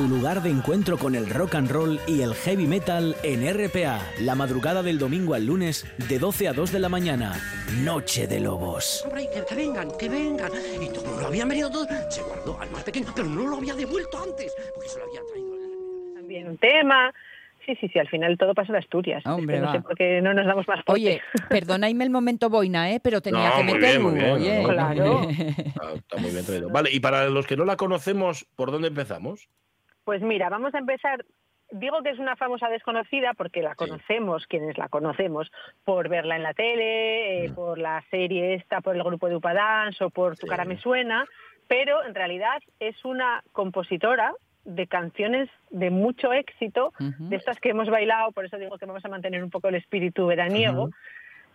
Tu lugar de encuentro con el rock and roll y el heavy metal en RPA, la madrugada del domingo al lunes de 12 a 2 de la mañana. Noche de Lobos. Hombre, que, que vengan, que vengan. Y como lo habían venido todos, se guardó al más pequeño, pero no lo había devuelto antes, porque se lo habían traído. También un tema. Sí, sí, sí, al final todo pasa de Asturias. Es Hombre, que no va. sé por qué no nos damos más fuerte. Oye, (laughs) perdonadme el momento boina, ¿eh? pero tenía No, que muy meterlo. bien, muy bien, oye. Claro. Está, está muy bien traído. Vale, y para los que no la conocemos, ¿por dónde empezamos? Pues mira, vamos a empezar. Digo que es una famosa desconocida porque la conocemos, quienes la conocemos, por verla en la tele, eh, por la serie esta, por el grupo de Upadance o por Tu cara me suena, pero en realidad es una compositora de canciones de mucho éxito, de estas que hemos bailado, por eso digo que vamos a mantener un poco el espíritu veraniego.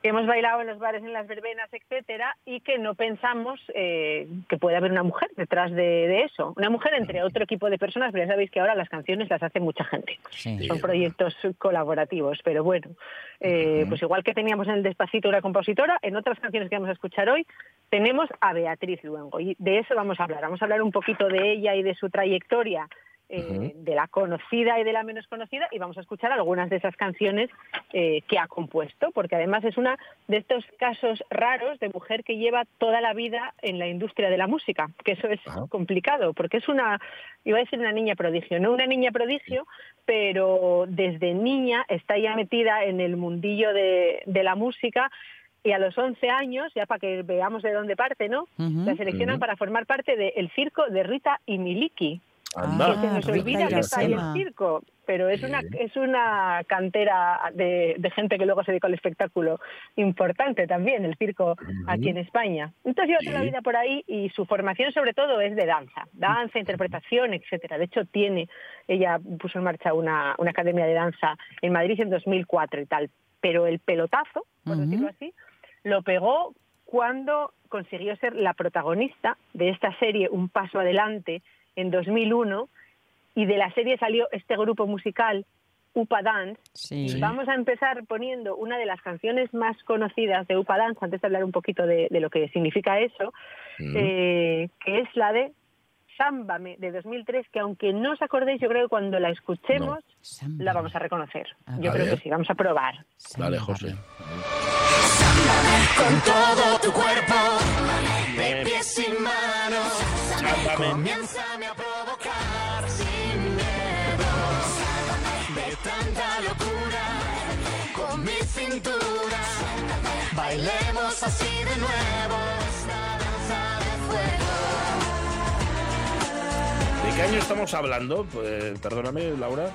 Que hemos bailado en los bares, en las verbenas, etcétera, y que no pensamos eh, que puede haber una mujer detrás de, de eso. Una mujer entre otro equipo de personas, pero ya sabéis que ahora las canciones las hace mucha gente. Son proyectos colaborativos, pero bueno, eh, pues igual que teníamos en el Despacito una compositora, en otras canciones que vamos a escuchar hoy tenemos a Beatriz Luengo y de eso vamos a hablar. Vamos a hablar un poquito de ella y de su trayectoria eh, de la conocida y de la menos conocida y vamos a escuchar algunas de esas canciones eh, que ha compuesto, porque además es una de estos casos raros de mujer que lleva toda la vida en la industria de la música, que eso es complicado, porque es una, iba a decir una niña prodigio, no una niña prodigio, pero desde niña está ya metida en el mundillo de, de la música y a los 11 años, ya para que veamos de dónde parte, ¿no? La seleccionan para formar parte del circo de Rita y Miliki. Anda. Que se nos olvida que está ahí el circo, pero es una es una cantera de, de gente que luego se dedica al espectáculo importante también, el circo aquí en España. Entonces lleva toda la vida por ahí y su formación sobre todo es de danza, danza, interpretación, etcétera. De hecho tiene, ella puso en marcha una, una academia de danza en Madrid en 2004 y tal, pero el pelotazo, por decirlo así, lo pegó cuando consiguió ser la protagonista de esta serie Un Paso Adelante en 2001 y de la serie salió este grupo musical Upa Dance. Sí. Vamos a empezar poniendo una de las canciones más conocidas de Upa Dance, antes de hablar un poquito de, de lo que significa eso, Mm. eh, que es la de Sámbame de 2003, que aunque no os acordéis, yo creo que cuando la escuchemos la vamos a reconocer. yo A creo ver. que sí, vamos a probar. Dale, José. Con todo tu cuerpo, de pies y manos, Sámbame. comiénzame a provocar sin miedo. De tanta locura, con mi cintura, bailemos así de nuevo esta danza de fuego. ¿De qué año estamos hablando? Pues, perdóname, Laura.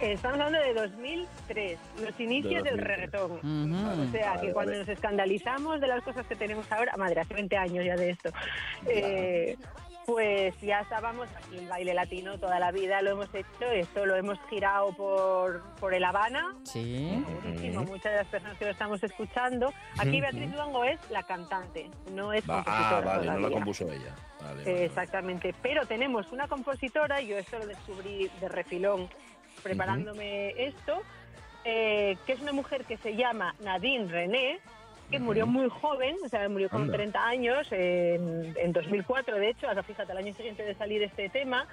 Estamos hablando de 2003, los inicios De del 2003. reggaetón. Ujú. O sea, Vale, que cuando vale. nos escandalizamos de las cosas que tenemos ahora, madre, hace 20 años ya de esto, eh, pues ya estábamos aquí el baile latino toda la vida, lo hemos hecho, esto lo hemos girado por, por el Habana, Sí. muchísimo, muchas de las personas que lo estamos escuchando. Aquí Beatriz Luango es la cantante, no es Va- compositora. ah, vale, no la compuso ella. Vale, vale, vale. Exactamente, pero tenemos una compositora, yo esto lo descubrí de refilón preparándome esto, eh, que es una mujer que se llama Nadine René, que murió muy joven, o sea, murió con Anda. 30 años, en, en 2004 de hecho, ahora fíjate, al año siguiente de salir este tema,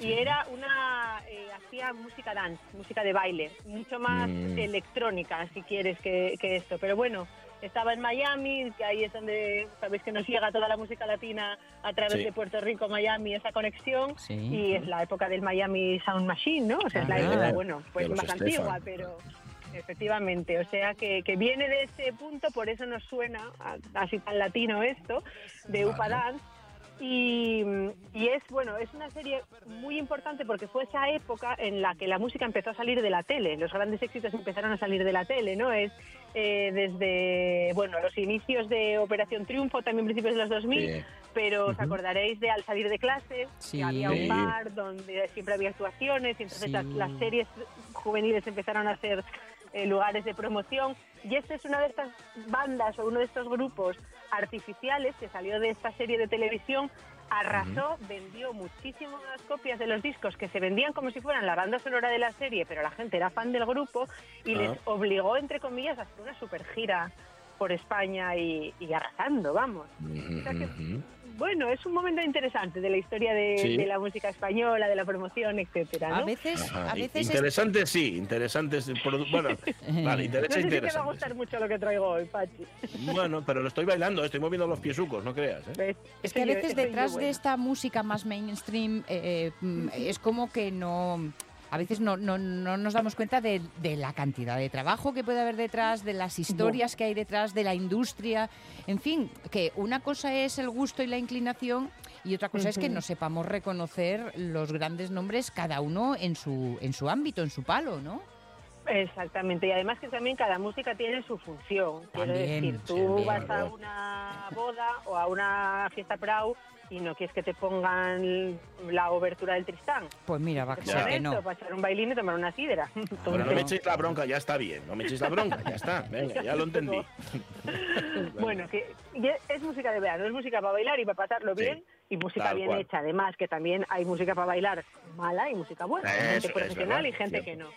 y era una, eh, hacía música dance, música de baile, mucho más Mm. electrónica, si quieres, que, que esto, pero bueno, estaba en Miami, que ahí es donde sabéis que nos llega toda la música latina a través Sí. de Puerto Rico, Miami, esa conexión. Sí. Y es la época del Miami Sound Machine, ¿no? O sea, es la Ah. época, bueno, pues más Estefan. antigua, pero efectivamente, o sea que, que viene de ese punto, por eso nos suena a- así tan latino esto, de Upa Vale. Dance. Y, y es bueno, es una serie muy importante porque fue esa época en la que la música empezó a salir de la tele, los grandes éxitos empezaron a salir de la tele, ¿no? Es eh, desde bueno los inicios de Operación Triunfo, también principios de los 2000, Sí. pero os acordaréis de Al salir de clase, Sí. que había un bar donde siempre había actuaciones, y entonces Sí. las, las series juveniles empezaron a ser eh, lugares de promoción. Y este es una de estas bandas o uno de estos grupos artificiales que salió de esta serie de televisión. Arrasó, vendió muchísimas copias de los discos que se vendían como si fueran la banda sonora de la serie, pero la gente era fan del grupo y Ah. les obligó, entre comillas, a hacer una super gira por España y, y arrasando, vamos. Ujú, O sea que ujú. Bueno, es un momento interesante de la historia de, Sí. de la música española, de la promoción, etcétera, ¿no? A veces, Ajá, a veces es- Interesante, sí, interesante. es Bueno, (laughs) vale, No interesa, sé si te va a interesante. gustar mucho lo que traigo hoy, Pachi. Bueno, pero lo estoy bailando, estoy moviendo los piesucos, no creas. ¿eh? ¿Ves? Es que a veces detrás de esta música más mainstream eh, eh, mm, es como que no... A veces no, no, no nos damos cuenta de, de la cantidad de trabajo que puede haber detrás, de las historias que hay detrás, de la industria. En fin, que una cosa es el gusto y la inclinación y otra cosa es que no sepamos reconocer los grandes nombres cada uno en su, en su ámbito, en su palo, ¿no? Exactamente, y además que también cada música tiene su función. Quiero También, decir, tú sí, vas a una boda o a una fiesta prau y no quieres que te pongan la obertura del Tristán. Pues mira, va a ser que no. para echar un bailín y tomar una sidra. (laughs) Pero no me echéis la bronca, ya está bien. No me echéis la bronca, ya está. Venga, ya lo entendí. (laughs) Bueno, que es- música de verano, es música para bailar y para pasarlo Sí, bien y música tal bien cual. hecha. Además, que también hay música para bailar mala y música buena, Eso gente es profesional verdad, y gente cierto. que no.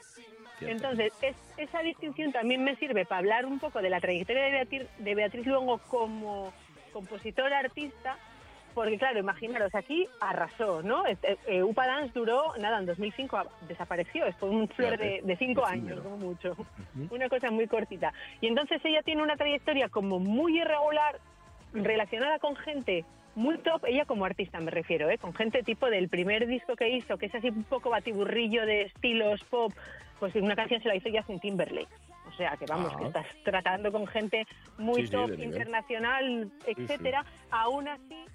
Cierto. Entonces, es- esa distinción también me sirve para hablar un poco de la trayectoria de Beatriz, de Beatriz Luongo como compositora, artista, porque claro, imaginaros, aquí arrasó, ¿no? Este, eh, Upa Dance duró, nada, en 2005 a- desapareció, es fue un flor de, de cinco años, como mucho, una cosa muy cortita. Y entonces ella tiene una trayectoria como muy irregular, relacionada con gente muy top, ella como artista me refiero, ¿eh? con gente tipo del primer disco que hizo, que es así un poco batiburrillo de estilos pop, pues una canción se la hizo Justin Timberlake. O sea, que vamos, Ah. que estás tratando con gente muy Sí, sí, top, internacional, sí. etcétera. Aún así,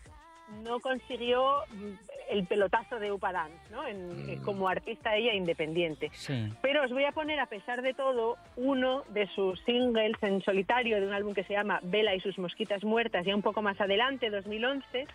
no consiguió mm, el pelotazo de Upa Dance, ¿no? En- eh, Mm. como artista ella independiente. Sí. Pero os voy a poner, a pesar de todo, uno de sus singles en solitario de un álbum que se llama Vela y sus mosquitas muertas, ya un poco más adelante, 2011,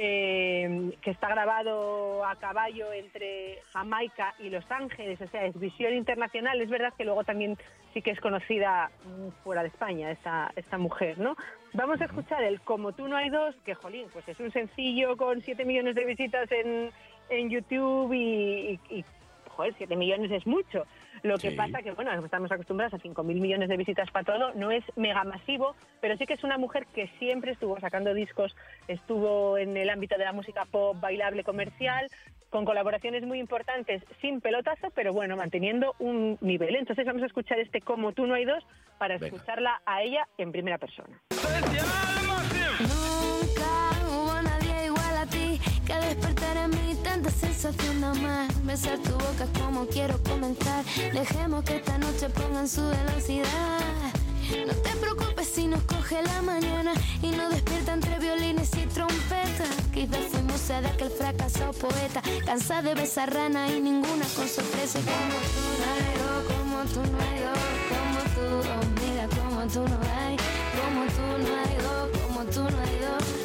eh, que está grabado a caballo entre Jamaica y Los Ángeles, o sea, es visión internacional. Es verdad que luego también sí que es conocida mm, fuera de España esta, esta mujer, ¿no? Vamos a escuchar el Como tú no hay dos, que jolín, pues es un sencillo con 7 millones de visitas en, en YouTube y, y, y, joder, 7 millones es mucho. Lo que Sí. pasa que, bueno, estamos acostumbrados a 5.000 millones de visitas para todo, no es mega masivo, pero sí que es una mujer que siempre estuvo sacando discos, estuvo en el ámbito de la música pop, bailable, comercial, con colaboraciones muy importantes, sin pelotazo, pero bueno, manteniendo un nivel. Entonces vamos a escuchar este Como tú no hay dos para Venga. escucharla a ella en primera persona. Nunca hubo nadie igual a ti que tanta sensación de amar. Besar tu boca es como quiero comenzar. Dejemos que esta noche pongan su velocidad. No te preocupes si nos coge la mañana y nos despierta entre violines y trompetas. Quizás fuimos sed que el fracasado poeta, cansada de besar rana y ninguna con sorpresa. Como tú no dos, como tú no dos, como tú, oh, mira como tú no hay, como tú no hay dos, como tú no hay dos.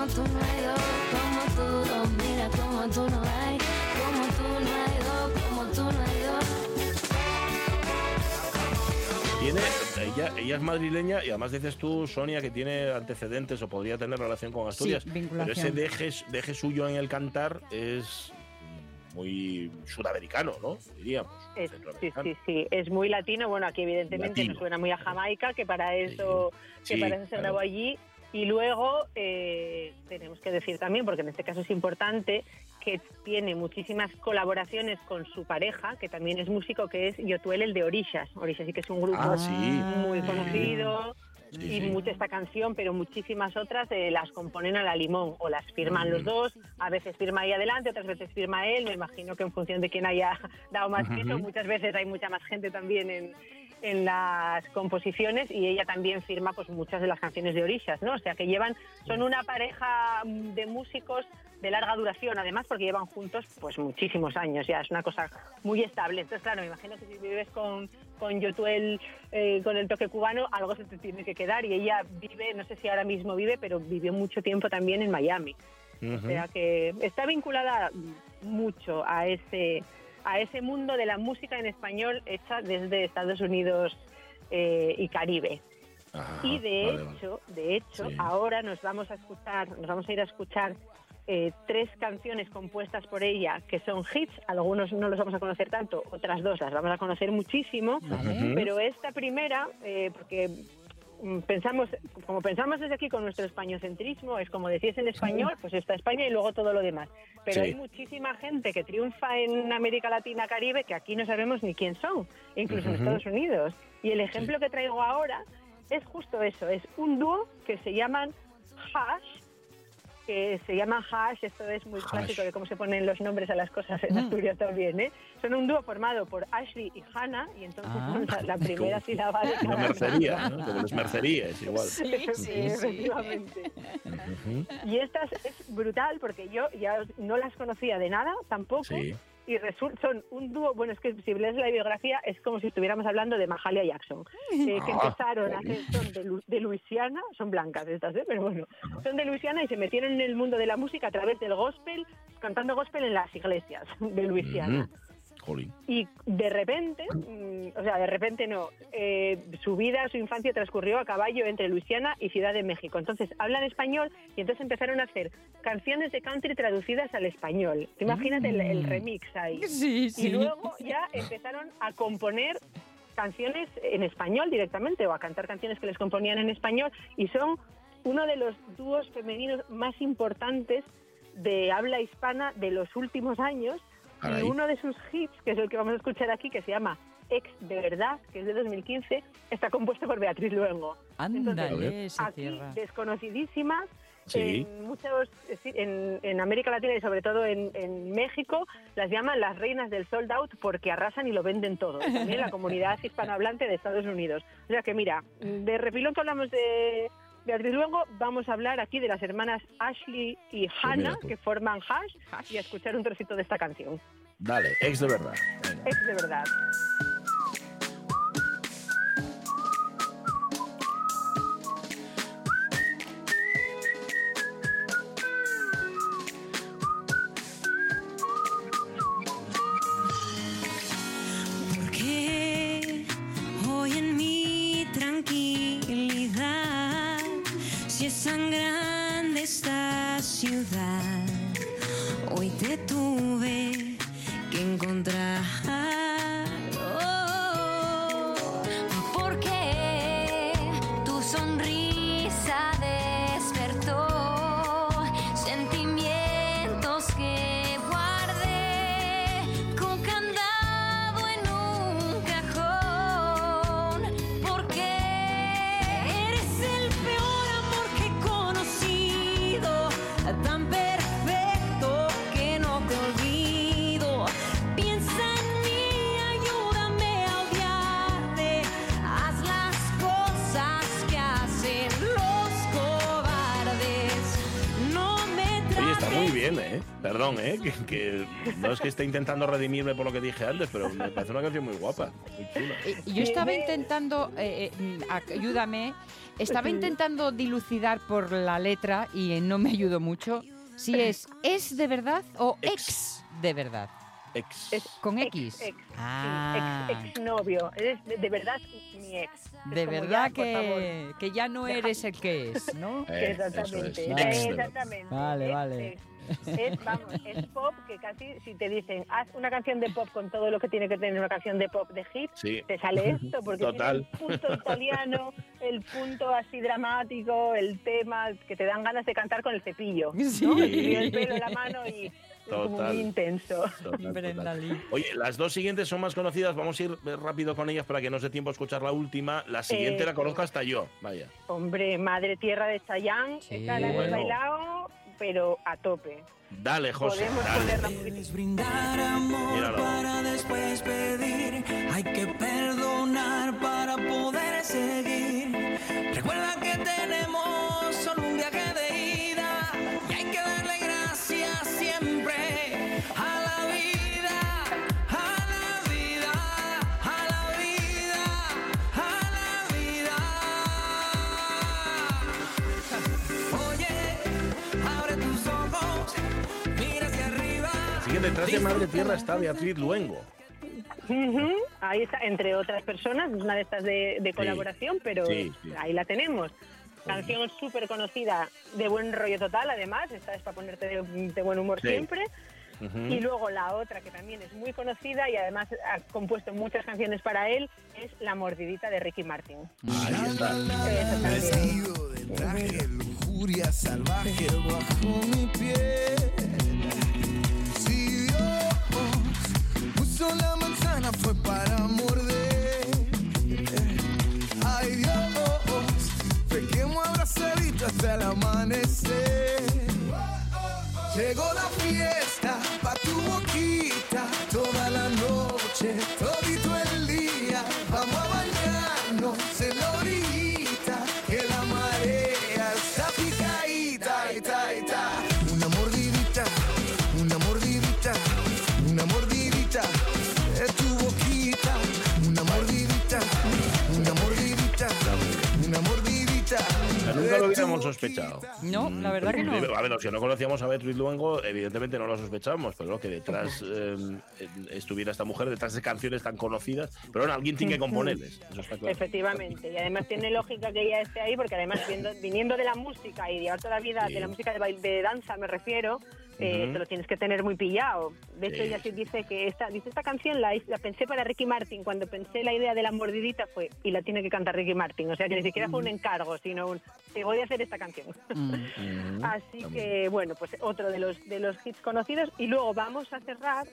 Como tú no hay dos, como tú, mira como tú no hay, como tú no hay dos, como tú no hay dos. Tiene, ella, ella es madrileña y además dices tú, Sonia, que tiene antecedentes o podría tener relación con Asturias. pero vinculación. ese deje, deje suyo en el cantar es muy sudamericano, ¿no? Diríamos. Es- sí, sí, sí, es muy latino. Bueno, aquí evidentemente Latino. nos suena muy a Jamaica, que para eso, que Sí, para eso se claro. grabó allí. Y luego eh, tenemos que decir también, porque en este caso es importante, que tiene muchísimas colaboraciones con su pareja, que también es músico, que es Yotuel el de Orishas. Orishas sí que es un grupo Ah, sí. muy conocido. Sí, y sí. mucha esta canción, pero muchísimas otras eh, las componen a la limón o las firman Mm. los dos. A veces firma ahí adelante, otras veces firma él. Me imagino que en función de quién haya (laughs) dado más peso, muchas veces hay mucha más gente también en, en las composiciones y ella también firma pues muchas de las canciones de Orishas, ¿no? O sea que llevan, son una pareja de músicos de larga duración, además porque llevan juntos pues muchísimos años, ya es una cosa muy estable. Entonces, claro, me imagino que si vives con, con Yotuel, eh, con el toque cubano, algo se te tiene que quedar y ella vive, no sé si ahora mismo vive, pero vivió mucho tiempo también en Miami. O sea que está vinculada mucho a ese, a ese mundo de la música en español hecha desde Estados Unidos eh, y Caribe. Ajá, y de vale, vale. hecho, de hecho, Sí. ahora nos vamos a escuchar, nos vamos a ir a escuchar eh, tres canciones compuestas por ella que son hits. Algunos no los vamos a conocer tanto, otras dos las vamos a conocer muchísimo. Vale. Pero esta primera, eh, porque pensamos, como pensamos desde aquí con nuestro españolcentrismo, es como decís en español, pues está España y luego todo lo demás. Pero Sí. hay muchísima gente que triunfa en América Latina, Caribe, que aquí no sabemos ni quién son, incluso en. Estados Unidos. Y el ejemplo que traigo ahora es justo eso, es un dúo que se llaman Hash, que se llama Hash, esto es muy Hash. clásico de cómo se ponen los nombres a las cosas en Asturias también, ¿eh? Son un dúo formado por Ashley y Hannah, y entonces Ah. son la, (laughs) la primera Como- sílaba de mercería, ¿no? Como las mercerías, (laughs) igual. Sí, sí, efectivamente. Y esta es, es brutal porque yo ya no las conocía de nada tampoco. Sí. Y son un dúo, bueno, es que si lees la biografía es como si estuviéramos hablando de Mahalia Jackson, eh, que Ah, empezaron a hacer, son de, Lu- de Luisiana, son blancas estas, ¿eh? pero bueno, son de Luisiana y se metieron en el mundo de la música a través del gospel, cantando gospel en las iglesias de Luisiana. Ujú. Jolín. Y de repente, mm, o sea, de repente no, eh, su vida, su infancia transcurrió a caballo entre Luisiana y Ciudad de México. Entonces hablan español y entonces empezaron a hacer canciones de country traducidas al español. Tú Imagínate el, el remix ahí. Sí, sí. Y luego ya empezaron a componer canciones en español directamente o a cantar canciones que les componían en español y son uno de los dúos femeninos más importantes de habla hispana de los últimos años Caray. y uno de sus hits, que es el que vamos a escuchar aquí, que se llama Ex de verdad, que es de 2015, está compuesto por Beatriz Luengo. Ándale, se aquí, cierra. desconocidísima, Sí. en muchos en, en América Latina y sobre todo en, en México las llaman las reinas del sold out porque arrasan y lo venden todo. También la comunidad (laughs) hispanohablante de Estados Unidos. O sea que mira, de refilón que hablamos de Beatriz Luengo, vamos a hablar aquí de las hermanas Ashley y Hannah tú. que forman Hash y a escuchar un trocito de esta canción. Dale, ex de verdad. Venga. Ex de verdad. Perdón, ¿eh? Que, que no es que esté intentando redimirme por lo que dije antes, pero me parece una canción muy guapa, muy chula. Y yo estaba intentando, eh, eh, ayúdame, estaba intentando dilucidar por la letra y eh, no me ayudó mucho si (laughs) es es de verdad o ex de verdad. Ex. Con X. Ex, Ah. sí, ex, ex novio. Eres de, de verdad mi ex. De verdad ya, que, que ya no eres el que es, ¿no? (laughs) Eh, Exactamente, eso es. Ex de exactamente. Vale, Es- vale. Vamos, es pop que casi si te dicen haz una canción de pop con todo lo que tiene que tener una canción de pop de hit, Sí. te sale (laughs) esto porque Total. tiene el punto italiano, el punto así dramático, el tema que te dan ganas de cantar con el cepillo, Sí. ¿no? Y el pelo en la mano y como Total. muy intenso. Total, total. Oye, las dos siguientes son más conocidas. Vamos a ir eh, rápido con ellas para que nos dé tiempo a escuchar la última. La siguiente Eh, la conozco hasta yo. Vaya. Hombre, Madre Tierra de Chayanne, Sí. esta la Bueno. bailado, pero a tope. Dale, José. Podemos brindar amor Míralo. para después pedir. Hay que perdonar para poder seguir. Recuerda que tenemos solo un viaje de detrás de Madre Tierra está Beatriz Luengo. Ujú, Ahí está, entre otras personas, una de estas de, de colaboración, pero sí, sí. ahí la tenemos. Canción súper conocida, de buen rollo total, además, esta es para ponerte de, de buen humor Sí. siempre. Ujú. Y luego la otra, que también es muy conocida y además ha compuesto muchas canciones para él, es La mordidita de Ricky Martin. Ahí está. Vestido de traje, lujuria salvaje bajo mi piel. Para morder. Ay Dios, pequemos abrazadito hasta el amanecer. Llegó la fiesta pa' tu boquita toda la noche, sospechado. No, la verdad que no. A ver, si no conocíamos a Beatriz Luengo, evidentemente no lo sospechábamos, pero que detrás eh, estuviera esta mujer, detrás de canciones tan conocidas. Pero bueno, alguien tiene que componerles, eso está claro. Efectivamente, y además tiene lógica que ella esté ahí, porque además viniendo de la música y llevar toda la vida Sí. de la música de, baile, de danza, me refiero, eh, te lo tienes que tener muy pillado. De hecho, Sí. ella sí dice que esta, dice, esta canción la, la pensé para Ricky Martin, cuando pensé la idea de la mordidita fue, y la tiene que cantar Ricky Martin, o sea que ni siquiera fue un encargo, sino un, te voy a hacer esta canción. (laughs) Así que, bueno, pues otro de los, de los hits conocidos. Y luego vamos a cerrar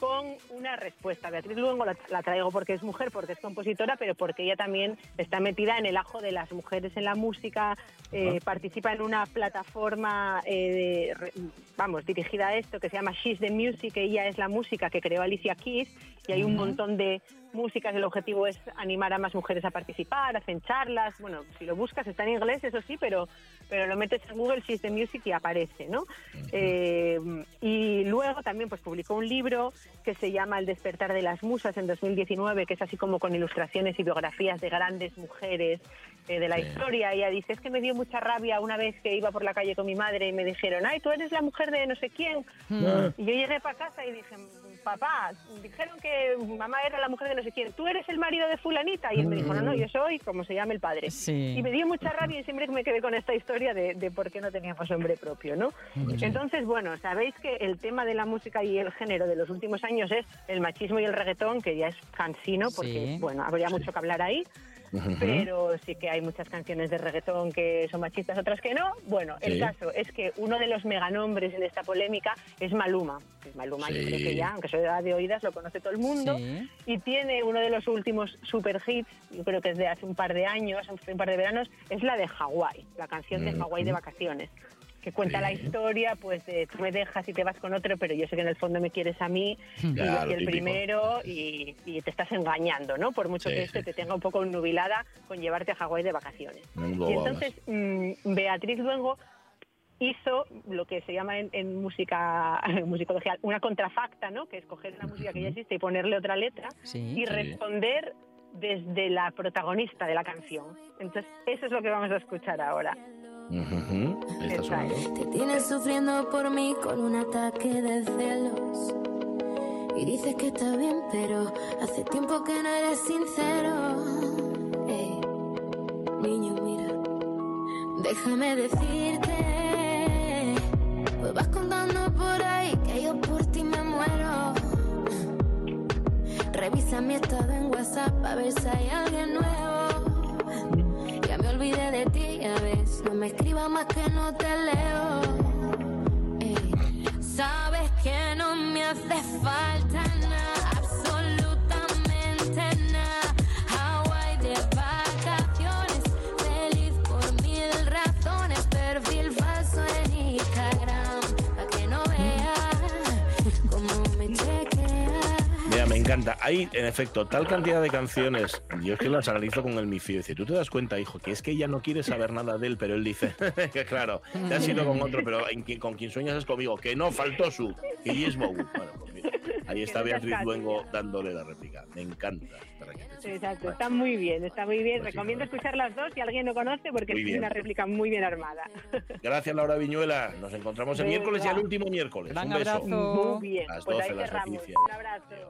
con una respuesta. Beatriz Luengo la, la traigo porque es mujer, porque es compositora, pero porque ella también está metida en el ajo de las mujeres en la música, eh, participa en una plataforma, eh, de re- vamos, dirigida a esto, que se llama She's the Music, ella es la música que creó Alicia Keys, y hay un montón de músicas, el objetivo es animar a más mujeres a participar, hacen charlas, bueno, si lo buscas está en inglés, eso sí, pero, pero lo metes en Google She's the Music y aparece, ¿no? Eh, y luego también pues publicó un libro que se llama El despertar de las musas en 2019, que es así como con ilustraciones y biografías de grandes mujeres eh, de la Sí. historia. Ella dice, es que me dio mucha rabia una vez que iba por la calle con mi madre y me dijeron, ay, tú eres la mujer de no sé quién. Y yo llegué para casa y dije, papá, dijeron que mamá era la mujer de no sé quién, tú eres el marido de fulanita. Y él me dijo, no, no, yo soy como se llama el padre. Sí. Y me dio mucha rabia y siempre me quedé con esta historia de, de por qué no teníamos nombre propio, ¿no? Entonces, bueno, sabéis que el tema de la música y el género de los últimos años es el machismo y el reggaetón, que ya es cansino, porque, Sí. bueno, habría mucho que hablar ahí. Pero sí que hay muchas canciones de reggaetón que son machistas, otras que no. Bueno, el caso es que uno de los meganombres en esta polémica es Maluma. Que Maluma, yo creo que ya, aunque soy de oídas, lo conoce todo el mundo. Sí. Y tiene uno de los últimos super hits, yo creo que es de hace un par de años, un par de veranos, es la de Hawái, la canción de Mm. Hawái de vacaciones. Que cuenta Sí. la historia, pues de tú me dejas y te vas con otro, pero yo sé que en el fondo me quieres a mí, y yo soy el típico. primero y, y te estás engañando, ¿no? Por mucho Sí, que este sí. te tenga un poco nubilada con llevarte a Hawái de vacaciones. Y entonces mm, Beatriz Luengo hizo lo que se llama en, en música (laughs) en musicología una contrafacta, ¿no? Que es coger una música que ya existe y ponerle otra letra Sí. y Sí. responder desde la protagonista de la canción. Entonces, eso es lo que vamos a escuchar ahora. Está sonando. Te tienes sufriendo por mí con un ataque de celos. Y dices que está bien, pero hace tiempo que no eres sincero. Ey, niño, mira, déjame decirte. Pues vas contando por ahí que yo por ti me muero. Revisa mi estado en WhatsApp a ver si hay alguien nuevo. De ti, ya ves. No me escribas más que no te leo. Sabes que no me hace falta encanta. Hay, en efecto, tal cantidad de canciones. Yo es que las analizo con el mifio. Dice, tú te das cuenta, hijo, que es que ella no quiere saber nada de él, pero él dice, (laughs) que claro, te has ido con otro, pero en con quien sueñas es conmigo, que no faltó su. Y es. Bueno, pues mira, ahí está Beatriz Luengo dándole la réplica. Me encanta. Exacto, está muy bien, está muy bien. Recomiendo escuchar las dos si alguien no conoce porque es una réplica muy bien armada. Gracias, Laura Viñuela. Nos encontramos el miércoles y el último miércoles. Gran Un beso. abrazo. Muy bien, Las pues 12 ahí las cerramos. noticias. Un abrazo.